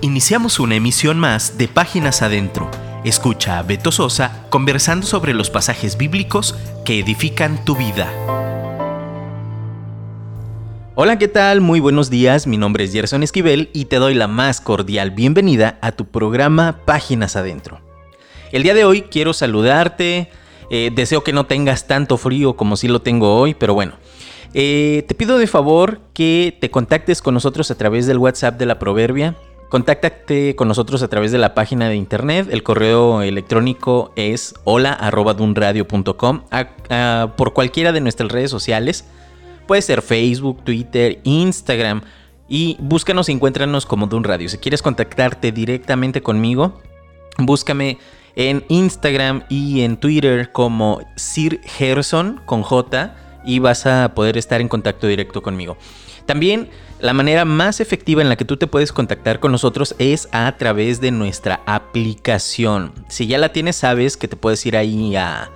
Iniciamos una emisión más de Páginas Adentro. Escucha a Beto Sosa conversando sobre los pasajes bíblicos que edifican tu vida. Hola, ¿qué tal? Muy buenos días, mi nombre es Gerson Esquivel y te doy la más cordial bienvenida a tu programa Páginas Adentro. El día de hoy quiero saludarte, eh, deseo que no tengas tanto frío como si lo tengo hoy, pero bueno, eh, te pido de favor que te contactes con nosotros a través del WhatsApp de la Proverbia. Contáctate con nosotros a través de la página de internet. El correo electrónico es hola.dunradio.com por cualquiera de nuestras redes sociales. Puede ser Facebook, Twitter, Instagram. Y búscanos y encuéntranos como Dun Radio. Si quieres contactarte directamente conmigo, búscame en Instagram y en Twitter como Sir Gerson con J y vas a poder estar en contacto directo conmigo. También la manera más efectiva en la que tú te puedes contactar con nosotros es a través de nuestra aplicación. Si ya la tienes, sabes que te puedes ir ahí a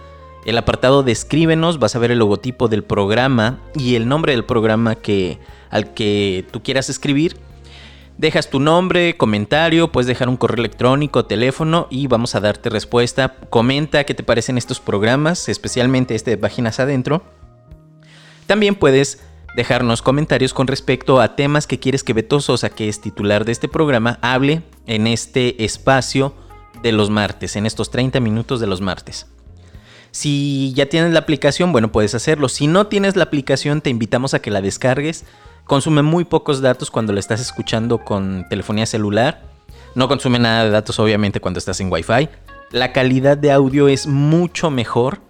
el apartado de escríbenos, vas a ver el logotipo del programa y el nombre del programa que, al que tú quieras escribir. Dejas tu nombre, comentario, puedes dejar un correo electrónico, teléfono y vamos a darte respuesta. Comenta qué te parecen estos programas, especialmente este de Páginas Adentro. También puedes dejarnos comentarios con respecto a temas que quieres que Beto Sosa, que es titular de este programa, hable en este espacio de los martes, en estos 30 minutos de los martes. Si ya tienes la aplicación, bueno, puedes hacerlo. Si no tienes la aplicación, te invitamos a que la descargues. Consume muy pocos datos cuando la estás escuchando con telefonía celular. No consume nada de datos, obviamente, cuando estás en Wi-Fi. La calidad de audio es mucho mejor.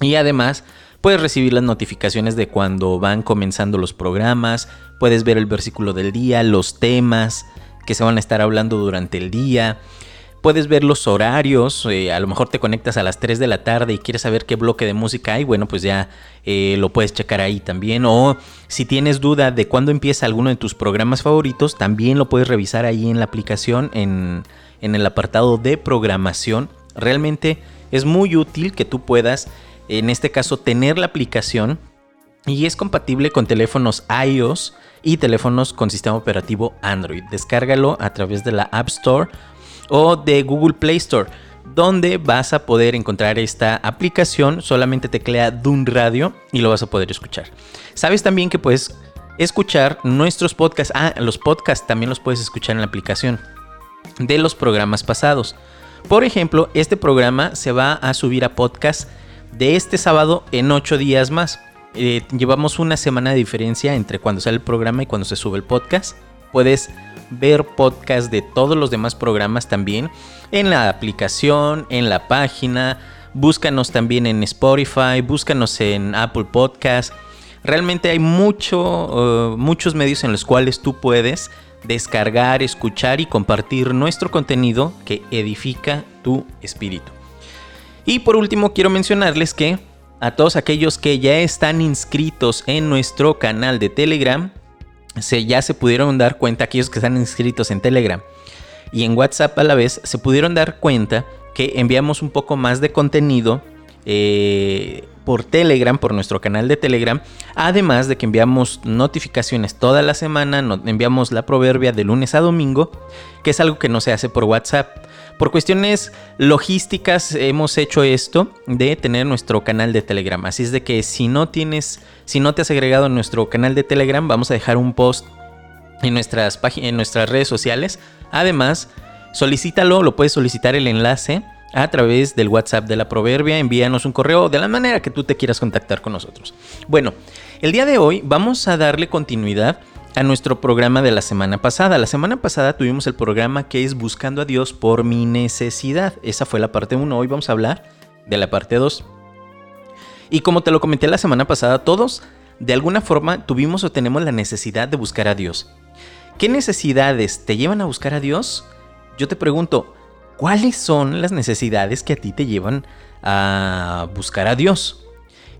Y además, Puedes recibir las notificaciones de cuando van comenzando los programas, puedes ver el versículo del día, los temas que se van a estar hablando durante el día. Puedes ver los horarios, eh, a lo mejor te conectas a las 3 de la tarde y quieres saber qué bloque de música hay, bueno, pues ya eh, lo puedes checar ahí también. O si tienes duda de cuándo empieza alguno de tus programas favoritos, también lo puedes revisar ahí en la aplicación, en, en el apartado de programación. Realmente es muy útil que tú puedas en este caso tener la aplicación y es compatible con teléfonos iOS y teléfonos con sistema operativo Android. Descárgalo a través de la App Store o de Google Play Store, donde vas a poder encontrar esta aplicación. Solamente teclea Dun Radio y lo vas a poder escuchar. Sabes también que puedes escuchar nuestros podcasts. Ah, los podcasts también los puedes escuchar en la aplicación de los programas pasados. Por ejemplo, este programa se va a subir a podcast de este sábado en ocho días más. Eh, llevamos una semana de diferencia entre cuando sale el programa y cuando se sube el podcast. Puedes ver podcast de todos los demás programas también en la aplicación, en la página. Búscanos también en Spotify, búscanos en Apple Podcast. Realmente hay mucho, uh, muchos medios en los cuales tú puedes descargar, escuchar y compartir nuestro contenido que edifica tu espíritu. Y por último quiero mencionarles que a todos aquellos que ya están inscritos en nuestro canal de Telegram, se, ya se pudieron dar cuenta, aquellos que están inscritos en Telegram y en WhatsApp a la vez, se pudieron dar cuenta que enviamos un poco más de contenido eh, por Telegram, por nuestro canal de Telegram, además de que enviamos notificaciones toda la semana, enviamos la proverbia de lunes a domingo, que es algo que no se hace por WhatsApp. Por cuestiones logísticas hemos hecho esto de tener nuestro canal de Telegram. Así es de que si no tienes, si no te has agregado a nuestro canal de Telegram, vamos a dejar un post en nuestras páginas, en nuestras redes sociales. Además, solicítalo, lo puedes solicitar el enlace a través del WhatsApp de la Proverbia. Envíanos un correo de la manera que tú te quieras contactar con nosotros. Bueno, el día de hoy vamos a darle continuidad a nuestro programa de la semana pasada. La semana pasada tuvimos el programa que es Buscando a Dios por mi necesidad. Esa fue la parte 1. Hoy vamos a hablar de la parte 2. Y como te lo comenté la semana pasada, todos de alguna forma tuvimos o tenemos la necesidad de buscar a Dios. ¿Qué necesidades te llevan a buscar a Dios? Yo te pregunto, ¿cuáles son las necesidades que a ti te llevan a buscar a Dios?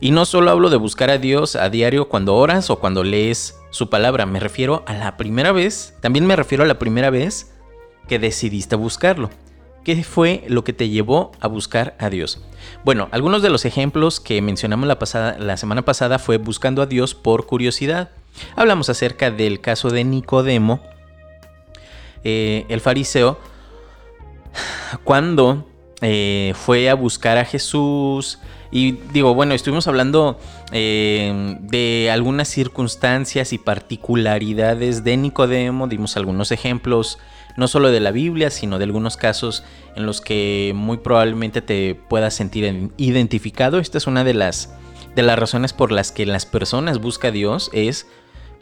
Y no solo hablo de buscar a Dios a diario cuando oras o cuando lees su palabra, me refiero a la primera vez, también me refiero a la primera vez que decidiste buscarlo. ¿Qué fue lo que te llevó a buscar a Dios? Bueno, algunos de los ejemplos que mencionamos la, pasada, la semana pasada fue buscando a Dios por curiosidad. Hablamos acerca del caso de Nicodemo, eh, el fariseo cuando eh, fue a buscar a Jesús. Y digo, bueno, estuvimos hablando eh, de algunas circunstancias y particularidades de Nicodemo, dimos algunos ejemplos, no solo de la Biblia, sino de algunos casos en los que muy probablemente te puedas sentir identificado. Esta es una de las, de las razones por las que las personas buscan a Dios, es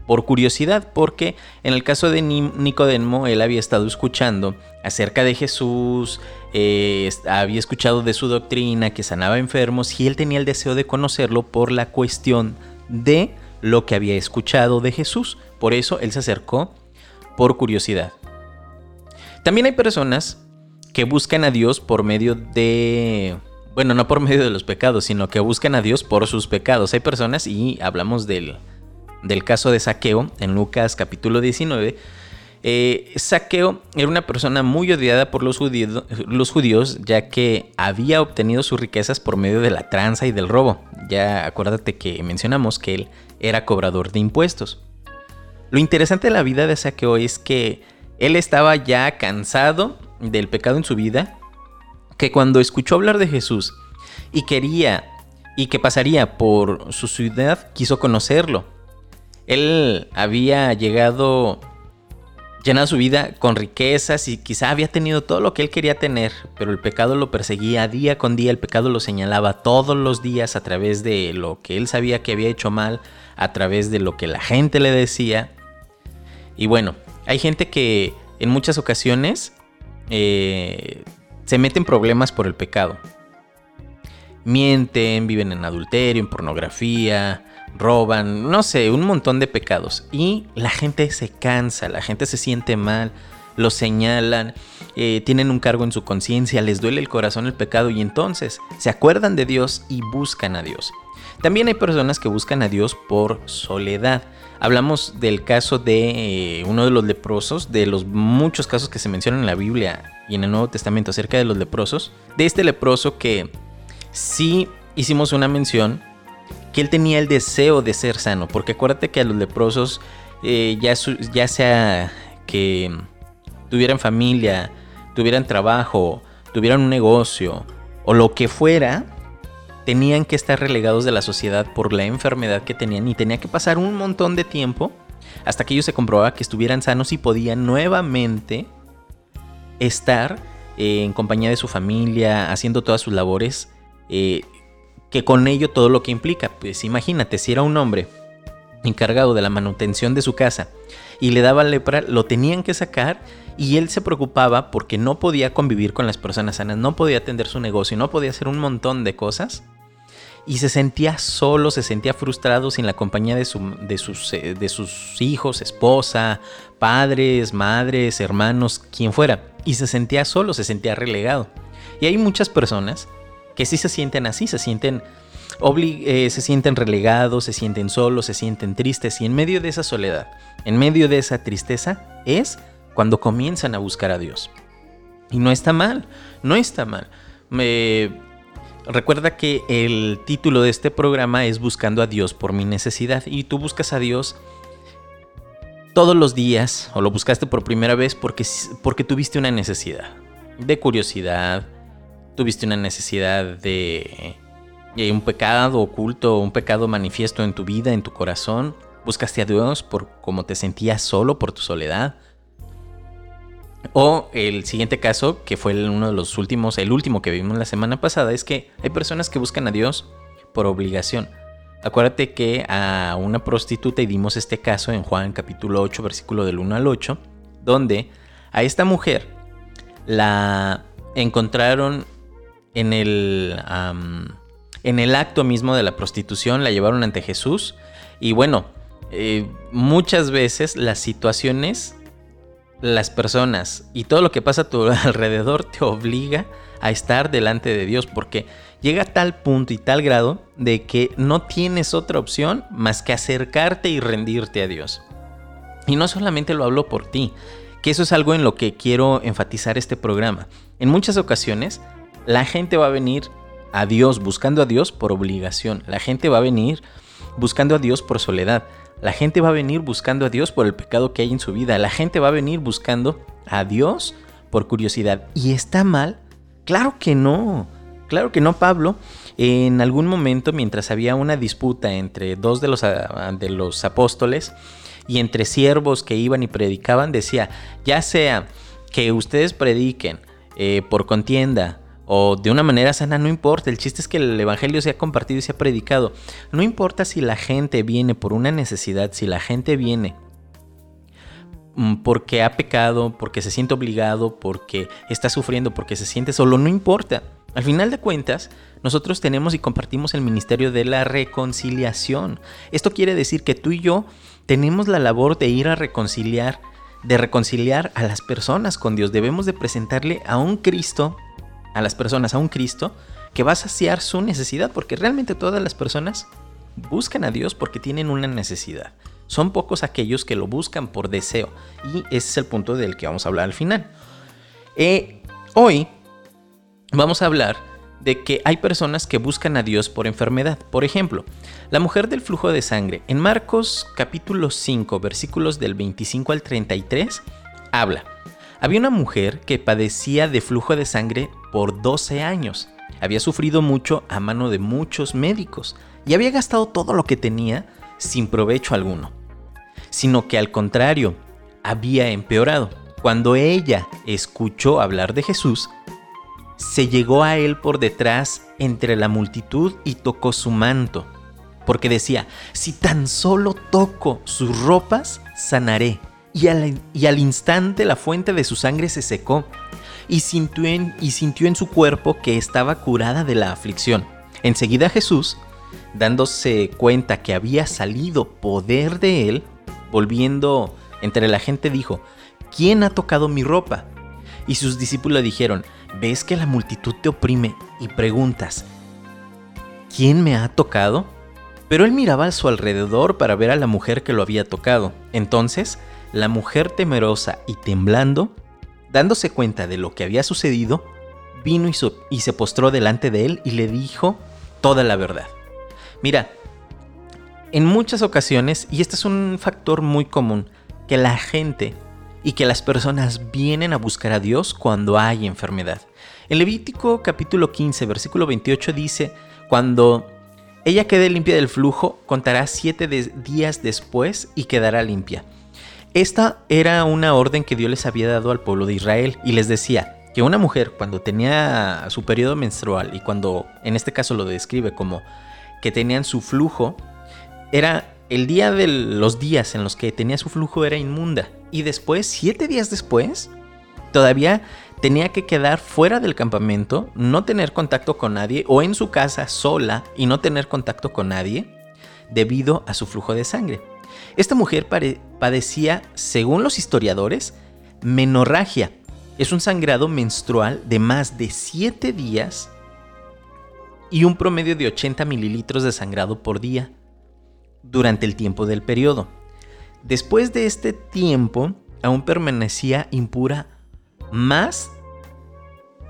por curiosidad, porque en el caso de Nicodemo, él había estado escuchando acerca de Jesús, eh, había escuchado de su doctrina, que sanaba enfermos, y él tenía el deseo de conocerlo por la cuestión de lo que había escuchado de Jesús. Por eso él se acercó por curiosidad. También hay personas que buscan a Dios por medio de... Bueno, no por medio de los pecados, sino que buscan a Dios por sus pecados. Hay personas, y hablamos del, del caso de Saqueo en Lucas capítulo 19, eh, Saqueo era una persona muy odiada por los, los, judíos ya que había obtenido sus riquezas por medio de la tranza y del robo. Ya acuérdate que mencionamos que él era cobrador de impuestos. Lo interesante de la vida de Saqueo es que él estaba ya cansado del pecado en su vida, que cuando escuchó hablar de Jesús y quería y que pasaría por su ciudad, quiso conocerlo él había llegado llenado su vida con riquezas y quizá había tenido todo lo que él quería tener, pero el pecado lo perseguía día con día, el pecado lo señalaba todos los días a través de lo que él sabía que había hecho mal, a través de lo que la gente le decía. Y bueno, hay gente que en muchas ocasiones eh, se mete en problemas por el pecado. Mienten, viven en adulterio, en pornografía, roban, no sé, un montón de pecados. Y la gente se cansa, la gente se siente mal, lo señalan, eh, tienen un cargo en su conciencia, les duele el corazón el pecado y entonces se acuerdan de Dios y buscan a Dios. También hay personas que buscan a Dios por soledad. Hablamos del caso de eh, uno de los leprosos, de los muchos casos que se mencionan en la Biblia y en el Nuevo Testamento acerca de los leprosos, de este leproso que sí hicimos una mención que él tenía el deseo de ser sano, porque acuérdate que a los leprosos, eh, ya, ya sea que tuvieran familia, tuvieran trabajo, tuvieran un negocio o lo que fuera, tenían que estar relegados de la sociedad por la enfermedad que tenían y tenía que pasar un montón de tiempo hasta que ellos se comprobaba que estuvieran sanos y podían nuevamente estar eh, en compañía de su familia, haciendo todas sus labores eh, que con ello todo lo que implica. Pues imagínate, si era un hombre encargado de la manutención de su casa y le daba lepra, lo tenían que sacar y él se preocupaba porque no podía convivir con las personas sanas, no podía atender su negocio, no podía hacer un montón de cosas. Y se sentía solo, se sentía frustrado sin la compañía de, sus, eh, sus hijos, esposa, padres, madres, hermanos, quien fuera. Y se sentía solo, se sentía relegado. Y hay muchas personas que sí se sienten así, se sienten, eh, se sienten relegados, se sienten solos, se sienten tristes y en medio de esa soledad, en medio de esa tristeza, es cuando comienzan a buscar a Dios. Y no está mal, no está mal. Me... Recuerda que el título de este programa es Buscando a Dios por mi necesidad y tú buscas a Dios todos los días o lo buscaste por primera vez porque, porque tuviste una necesidad de curiosidad, tuviste una necesidad de, un pecado oculto, un pecado manifiesto en tu vida, en tu corazón, buscaste a Dios por cómo te sentías solo por tu soledad. O el siguiente caso, que fue uno de los últimos, el último que vimos la semana pasada, es que hay personas que buscan a Dios por obligación. Acuérdate que a una prostituta, y dimos este caso en Juan capítulo 8, versículo del 1 al 8, donde a esta mujer la encontraron en el, en el acto mismo de la prostitución, la llevaron ante Jesús. Y bueno, eh, muchas veces las situaciones, las personas y todo lo que pasa a tu alrededor te obliga a estar delante de Dios porque llega a tal punto y tal grado de que no tienes otra opción más que acercarte y rendirte a Dios. Y no solamente lo hablo por ti, que eso es algo en lo que quiero enfatizar este programa. En muchas ocasiones la gente va a venir a Dios, buscando a Dios por obligación. La gente va a venir buscando a Dios por soledad. La gente va a venir buscando a Dios por el pecado que hay en su vida. La gente va a venir buscando a Dios por curiosidad. ¿Y está mal? Claro que no. Claro que no, Pablo. En algún momento, mientras había una disputa entre dos de los, ah, de los apóstoles y entre siervos que iban y predicaban, decía, ya sea que ustedes prediquen eh, por contienda o de una manera sana, no importa. El chiste es que el Evangelio se ha compartido y se ha predicado. No importa si la gente viene por una necesidad, si la gente viene mm, porque ha pecado, porque se siente obligado, porque está sufriendo, porque se siente solo, no importa. Al final de cuentas, nosotros tenemos y compartimos el ministerio de la reconciliación. Esto quiere decir que tú y yo tenemos la labor de ir a reconciliar, de reconciliar a las personas con Dios. Debemos de presentarle a un Cristo a las personas a un Cristo que va a saciar su necesidad, porque realmente todas las personas buscan a Dios porque tienen una necesidad. Son pocos aquellos que lo buscan por deseo. Y ese es el punto del que vamos a hablar al final. Eh, hoy vamos a hablar de que hay personas que buscan a Dios por enfermedad. Por ejemplo, la mujer del flujo de sangre. En Marcos capítulo 5, versículos del 25 al 33, habla. Había una mujer que padecía de flujo de sangre por 12 años. Había sufrido mucho a mano de muchos médicos y había gastado todo lo que tenía sin provecho alguno, sino que al contrario, había empeorado. Cuando ella escuchó hablar de Jesús, se llegó a él por detrás entre la multitud y tocó su manto, porque decía, si tan solo toco sus ropas, sanaré y al, instante la fuente de su sangre se secó y sintió, en, y sintió en su cuerpo que estaba curada de la aflicción. Enseguida Jesús, dándose cuenta que había salido poder de él, volviendo entre la gente dijo, ¿quién ha tocado mi ropa? Y sus discípulos dijeron, ¿ves que la multitud te oprime y preguntas, ¿quién me ha tocado? Pero él miraba a su alrededor para ver a la mujer que lo había tocado. Entonces la mujer temerosa y temblando, dándose cuenta de lo que había sucedido, vino y, se postró delante de él y le dijo toda la verdad. Mira, en muchas ocasiones, y este es un factor muy común, que la gente y que las personas vienen a buscar a Dios cuando hay enfermedad. En Levítico capítulo 15, versículo 28 dice, cuando ella quede limpia del flujo, contará siete días después y quedará limpia. Esta era una orden que Dios les había dado al pueblo de Israel y les decía que una mujer cuando tenía su periodo menstrual y cuando en este caso lo describe como que tenían su flujo, era el día de los días en los que tenía su flujo era inmunda y después, siete días después, todavía tenía que quedar fuera del campamento, no tener contacto con nadie o en su casa sola y no tener contacto con nadie debido a su flujo de sangre. Esta mujer padecía, según los historiadores, menorragia. Es un sangrado menstrual de más de 7 días y un promedio de 80 mililitros de sangrado por día durante el tiempo del periodo. Después de este tiempo, aún permanecía impura más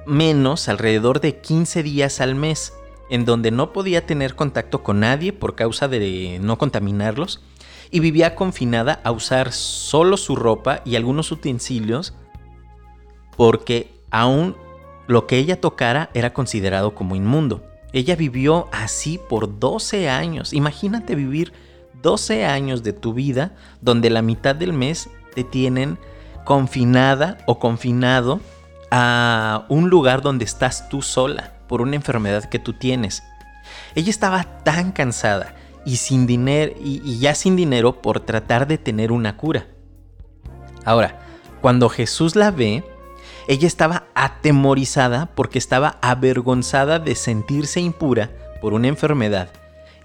menos alrededor de 15 días al mes, en donde no podía tener contacto con nadie por causa de no contaminarlos y vivía confinada a usar solo su ropa y algunos utensilios porque aún lo que ella tocara era considerado como inmundo. Ella vivió así por 12 años. Imagínate vivir 12 años de tu vida donde la mitad del mes te tienen confinada o confinado a un lugar donde estás tú sola por una enfermedad que tú tienes. Ella estaba tan cansada y sin dinero y, ya sin dinero por tratar de tener una cura. Ahora, cuando Jesús la ve, ella estaba atemorizada porque estaba avergonzada de sentirse impura por una enfermedad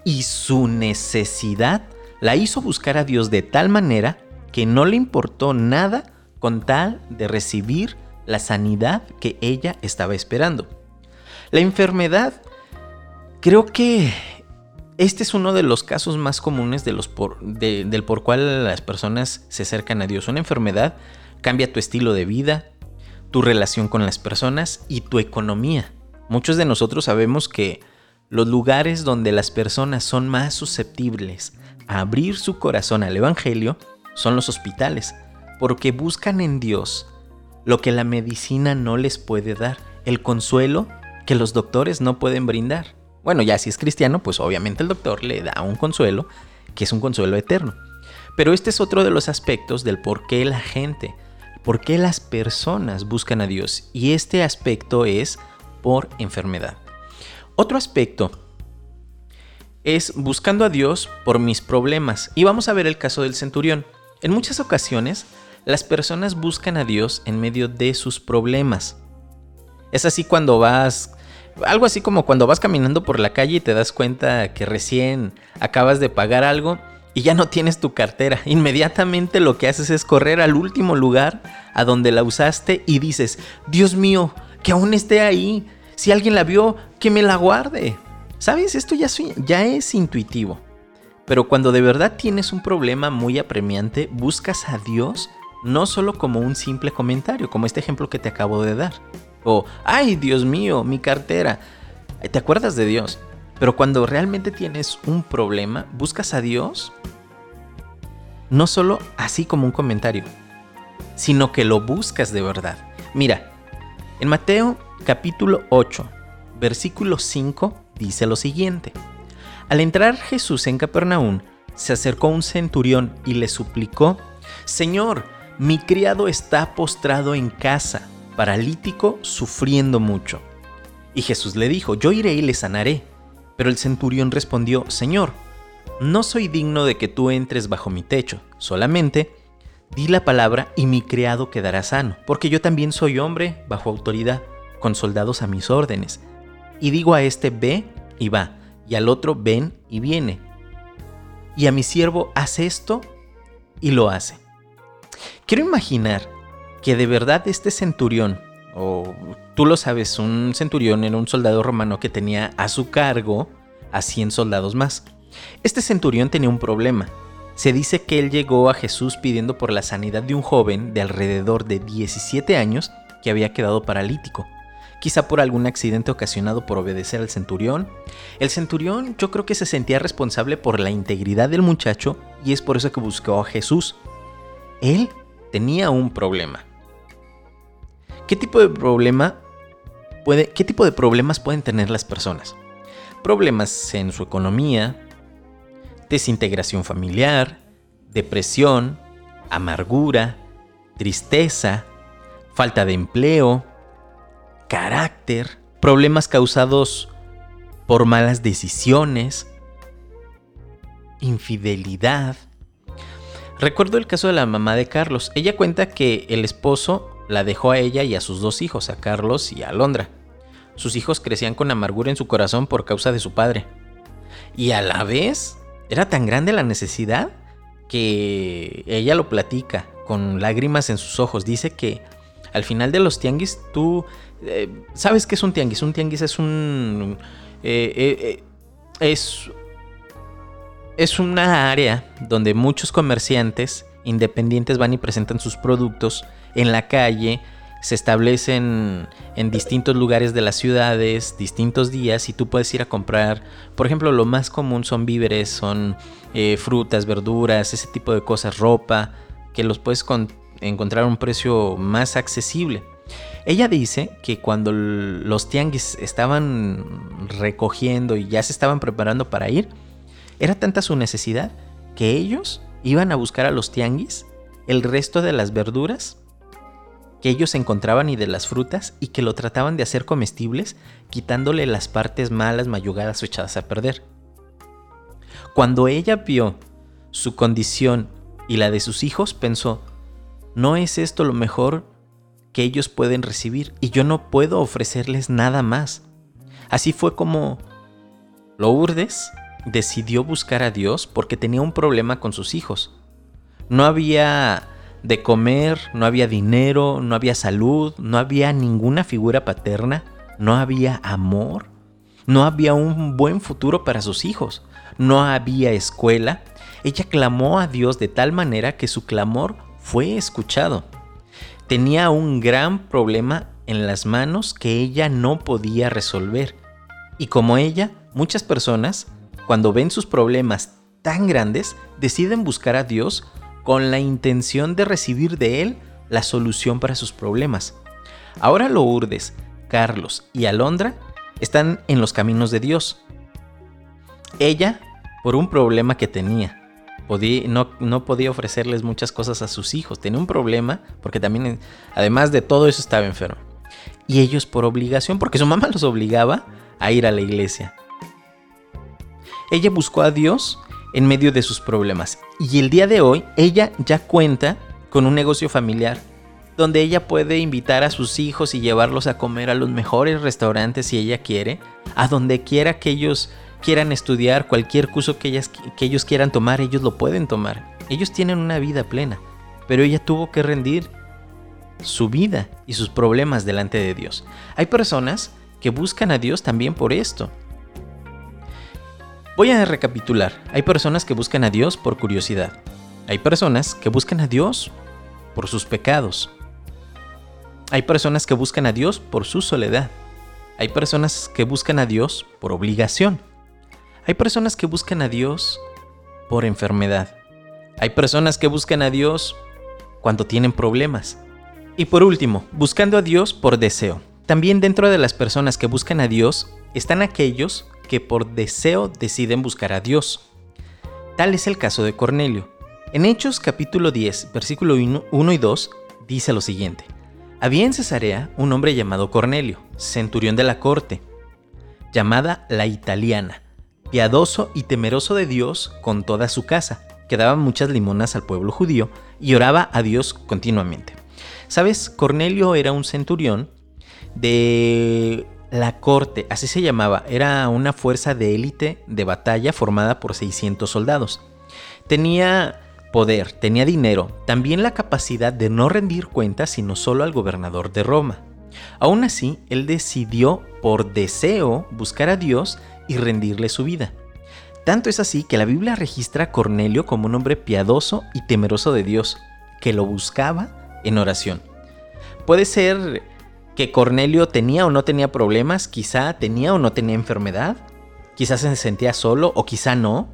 y su necesidad la hizo buscar a Dios de tal manera que no le importó nada con tal de recibir la sanidad que ella estaba esperando. La enfermedad creo que este es uno de los casos más comunes de por, del por cual las personas se acercan a Dios. Una enfermedad cambia tu estilo de vida, tu relación con las personas y tu economía. Muchos de nosotros sabemos que los lugares donde las personas son más susceptibles a abrir su corazón al Evangelio son los hospitales, porque buscan en Dios lo que la medicina no les puede dar, el consuelo que los doctores no pueden brindar. Bueno, ya si es cristiano, pues obviamente el doctor le da un consuelo, que es un consuelo eterno. Pero este es otro de los aspectos del por qué la gente, por qué las personas buscan a Dios. Y este aspecto es por enfermedad. Otro aspecto es buscando a Dios por mis problemas. Y vamos a ver el caso del centurión. En muchas ocasiones, las personas buscan a Dios en medio de sus problemas. Es así cuando vas, algo así como cuando vas caminando por la calle y te das cuenta que recién acabas de pagar algo y ya no tienes tu cartera. Inmediatamente lo que haces es correr al último lugar a donde la usaste y dices, Dios mío, que aún esté ahí. Si alguien la vio, que me la guarde. ¿Sabes? Esto ya, ya es intuitivo. Pero cuando de verdad tienes un problema muy apremiante, buscas a Dios no solo como un simple comentario, como este ejemplo que te acabo de dar. O, ay, Dios mío, mi cartera. ¿Te acuerdas de Dios? Pero cuando realmente tienes un problema, buscas a Dios no solo así como un comentario, sino que lo buscas de verdad. Mira, en Mateo capítulo 8, versículo 5 dice lo siguiente. Al entrar Jesús en Capernaum, se acercó un centurión y le suplicó, Señor, mi criado está postrado en casa, paralítico, sufriendo mucho. Y Jesús le dijo, yo iré y le sanaré. Pero el centurión respondió, Señor, no soy digno de que tú entres bajo mi techo, solamente di la palabra y mi criado quedará sano, porque yo también soy hombre bajo autoridad, con soldados a mis órdenes. Y digo a este, ve y va, y al otro, ven y viene. Y a mi siervo, haz esto y lo hace. Quiero imaginar que de verdad este centurión o tú lo sabes, un centurión era un soldado romano que tenía a su cargo a 100 soldados más. Este centurión tenía un problema. Se dice que él llegó a Jesús pidiendo por la sanidad de un joven de alrededor de 17 años que había quedado paralítico. Quizá por algún accidente ocasionado por obedecer al centurión. El centurión yo creo que se sentía responsable por la integridad del muchacho y es por eso que buscó a Jesús. Él tenía un problema. ¿Qué tipo de problema puede, qué tipo de problemas pueden tener las personas? Problemas en su economía, desintegración familiar, depresión, amargura, tristeza, falta de empleo, carácter, problemas causados por malas decisiones, infidelidad. Recuerdo el caso de la mamá de Carlos. Ella cuenta que el esposo la dejó a ella y a sus dos hijos, a Carlos y a Alondra. Sus hijos crecían con amargura en su corazón por causa de su padre. Y a la vez, era tan grande la necesidad que ella lo platica con lágrimas en sus ojos. Dice que al final de los tianguis, tú eh, sabes qué es un tianguis. Un tianguis es un. Eh, eh, es. Es una área donde muchos comerciantes independientes van y presentan sus productos en la calle, se establecen en distintos lugares de las ciudades, distintos días, y tú puedes ir a comprar, por ejemplo, lo más común son víveres, son eh, frutas, verduras, ese tipo de cosas, ropa, que los puedes encontrar a un precio más accesible. Ella dice que cuando los tianguis estaban recogiendo y ya se estaban preparando para ir, era tanta su necesidad que ellos iban a buscar a los tianguis el resto de las verduras que ellos encontraban y de las frutas y que lo trataban de hacer comestibles quitándole las partes malas, mayugadas o echadas a perder. Cuando ella vio su condición y la de sus hijos, pensó, ¿no es esto lo mejor que ellos pueden recibir y yo no puedo ofrecerles nada más? Así fue como Lourdes decidió buscar a Dios porque tenía un problema con sus hijos. No había de comer, no había dinero, no había salud, no había ninguna figura paterna, no había amor, no había un buen futuro para sus hijos, no había escuela. Ella clamó a Dios de tal manera que su clamor fue escuchado. Tenía un gran problema en las manos que ella no podía resolver. Y como ella, muchas personas, cuando ven sus problemas tan grandes, deciden buscar a Dios con la intención de recibir de Él la solución para sus problemas. Ahora Lourdes, Carlos y Alondra están en los caminos de Dios. Ella, por un problema que tenía, no, podía ofrecerles muchas cosas a sus hijos. Tenía un problema porque también, además de todo eso, estaba enfermo. Y ellos por obligación, porque su mamá los obligaba a ir a la iglesia. Ella buscó a Dios en medio de sus problemas. Y el día de hoy, ella ya cuenta con un negocio familiar donde ella puede invitar a sus hijos y llevarlos a comer a los mejores restaurantes si ella quiere, a donde quiera que ellos quieran estudiar, cualquier curso que, que ellos quieran tomar, ellos lo pueden tomar. Ellos tienen una vida plena, pero ella tuvo que rendir su vida y sus problemas delante de Dios. Hay personas que buscan a Dios también por esto. Voy a recapitular. Hay personas que buscan a Dios por curiosidad. Hay personas que buscan a Dios por sus pecados. Hay personas que buscan a Dios por su soledad. Hay personas que buscan a Dios por obligación. Hay personas que buscan a Dios por enfermedad. Hay personas que buscan a Dios cuando tienen problemas. Y por último, buscando a Dios por deseo. También dentro de las personas que buscan a Dios están aquellos que por deseo deciden buscar a Dios. Tal es el caso de Cornelio. En Hechos capítulo 10, versículo 1 y 2, dice lo siguiente. Había en Cesarea un hombre llamado Cornelio, centurión de la corte, llamada la italiana, piadoso y temeroso de Dios con toda su casa, que daba muchas limonas al pueblo judío y oraba a Dios continuamente. ¿Sabes? Cornelio era un centurión de la corte, así se llamaba, era una fuerza de élite de batalla formada por 600 soldados. Tenía poder, tenía dinero, también la capacidad de no rendir cuentas sino solo al gobernador de Roma. Aún así, él decidió por deseo buscar a Dios y rendirle su vida. Tanto es así que la Biblia registra a Cornelio como un hombre piadoso y temeroso de Dios, que lo buscaba en oración. Puede ser que Cornelio tenía o no tenía problemas, quizá tenía o no tenía enfermedad, quizás se sentía solo o quizá no,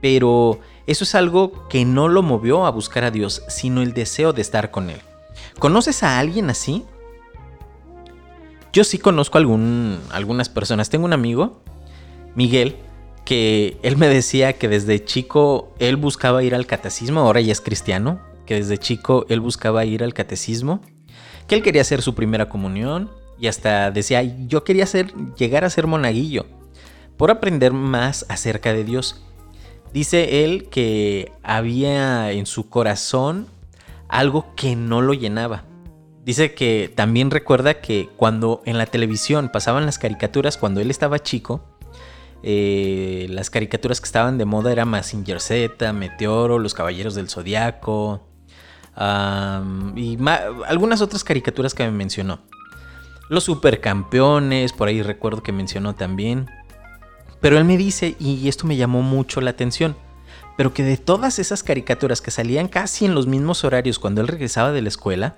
pero eso es algo que no lo movió a buscar a Dios, sino el deseo de estar con Él. ¿Conoces a alguien así? Yo sí conozco algún, algunas personas. Tengo un amigo Miguel, que él me decía que desde chico él buscaba ir al catecismo, ahora ya es cristiano, que desde chico él buscaba ir al catecismo, que él quería hacer su primera comunión y hasta decía, yo quería hacer, llegar a ser monaguillo, por aprender más acerca de Dios. Dice él que había en su corazón algo que no lo llenaba. Dice que también recuerda que cuando en la televisión pasaban las caricaturas, cuando él estaba chico, eh, las caricaturas que estaban de moda eran Massinger Z, Meteoro, Los Caballeros del Zodiaco y algunas otras caricaturas que me mencionó. Los Supercampeones, por ahí recuerdo que mencionó también. Pero él me dice, y esto me llamó mucho la atención, pero que de todas esas caricaturas que salían casi en los mismos horarios cuando él regresaba de la escuela,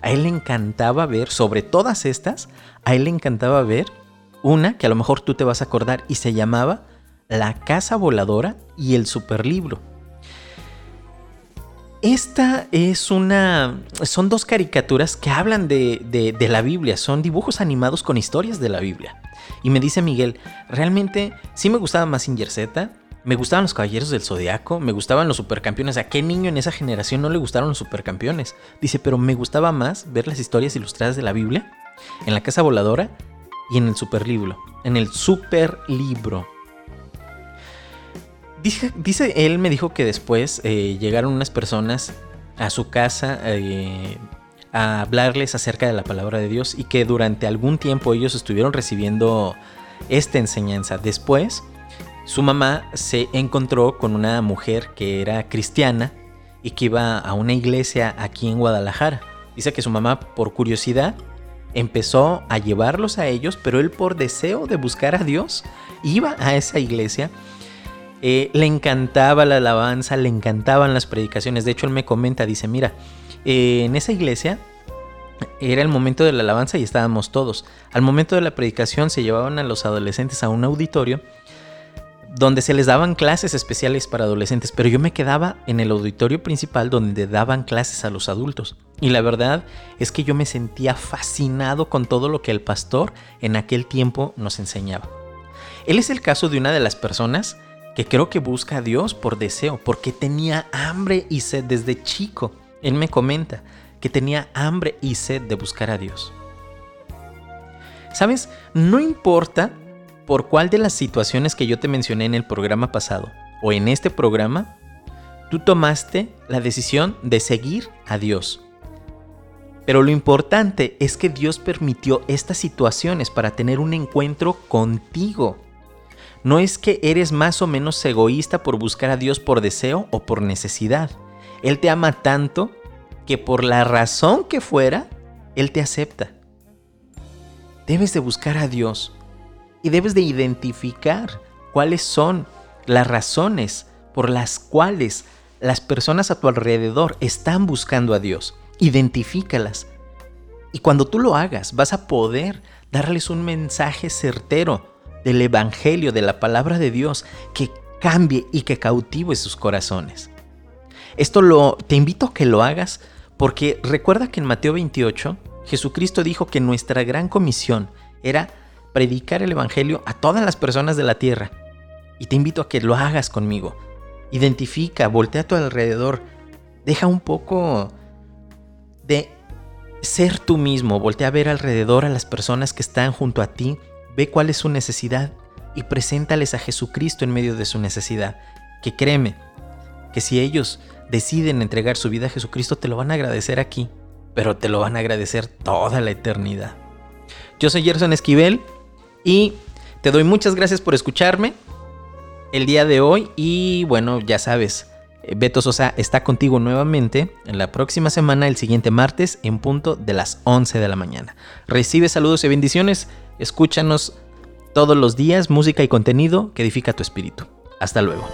a él le encantaba ver, sobre todas estas, a él le encantaba ver una que a lo mejor tú te vas a acordar y se llamaba La Casa Voladora y el Superlibro. Esta es una... Son dos caricaturas que hablan de, de, la Biblia, son dibujos animados con historias de la Biblia. Y me dice Miguel, realmente sí me gustaba más Z, me gustaban los Caballeros del Zodiaco, me gustaban los Supercampeones. ¿A qué niño en esa generación no le gustaron los Supercampeones? Dice, pero me gustaba más ver las historias ilustradas de la Biblia en la Casa Voladora y en el superlibro. En el superlibro. Dice, él me dijo que después eh, llegaron unas personas a su casa eh, a hablarles acerca de la palabra de Dios y que durante algún tiempo ellos estuvieron recibiendo esta enseñanza. Después, su mamá se encontró con una mujer que era cristiana y que iba a una iglesia aquí en Guadalajara. Dice que su mamá, por curiosidad, empezó a llevarlos a ellos, pero él por deseo de buscar a Dios iba a esa iglesia. Eh, le encantaba la alabanza, le encantaban las predicaciones. De hecho, él me comenta, dice, mira, eh, en esa iglesia era el momento de la alabanza y estábamos todos. Al momento de la predicación se llevaban a los adolescentes a un auditorio donde se les daban clases especiales para adolescentes, pero yo me quedaba en el auditorio principal donde daban clases a los adultos. Y la verdad es que yo me sentía fascinado con todo lo que el pastor en aquel tiempo nos enseñaba. Él es el caso de una de las personas que creo que busca a Dios por deseo, porque tenía hambre y sed desde chico. Él me comenta que tenía hambre y sed de buscar a Dios. ¿Sabes? No importa por cuál de las situaciones que yo te mencioné en el programa pasado o en este programa, tú tomaste la decisión de seguir a Dios. Pero lo importante es que Dios permitió estas situaciones para tener un encuentro contigo. No es que eres más o menos egoísta por buscar a Dios por deseo o por necesidad. Él te ama tanto que por la razón que fuera, Él te acepta. Debes de buscar a Dios y debes de identificar cuáles son las razones por las cuales las personas a tu alrededor están buscando a Dios. Identifícalas. Y cuando tú lo hagas, vas a poder darles un mensaje certero del Evangelio, de la palabra de Dios, que cambie y que cautive sus corazones. Esto lo, te invito a que lo hagas porque recuerda que en Mateo 28 Jesucristo dijo que nuestra gran comisión era predicar el Evangelio a todas las personas de la tierra. Y te invito a que lo hagas conmigo. Identifica, voltea a tu alrededor, deja un poco de ser tú mismo, voltea a ver alrededor a las personas que están junto a ti, ve cuál es su necesidad y preséntales a Jesucristo en medio de su necesidad. Que créeme, que si ellos deciden entregar su vida a Jesucristo, te lo van a agradecer aquí, pero te lo van a agradecer toda la eternidad. Yo soy Gerson Esquivel y te doy muchas gracias por escucharme el día de hoy y bueno, ya sabes, eh, Beto Sosa está contigo nuevamente en la próxima semana, el siguiente martes, en punto de las 11 de la mañana. Recibe saludos y bendiciones, escúchanos todos los días, música y contenido que edifica tu espíritu. Hasta luego.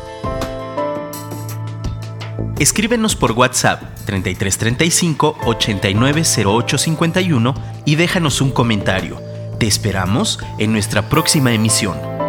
Escríbenos por WhatsApp 3335 890851 y déjanos un comentario. Te esperamos en nuestra próxima emisión.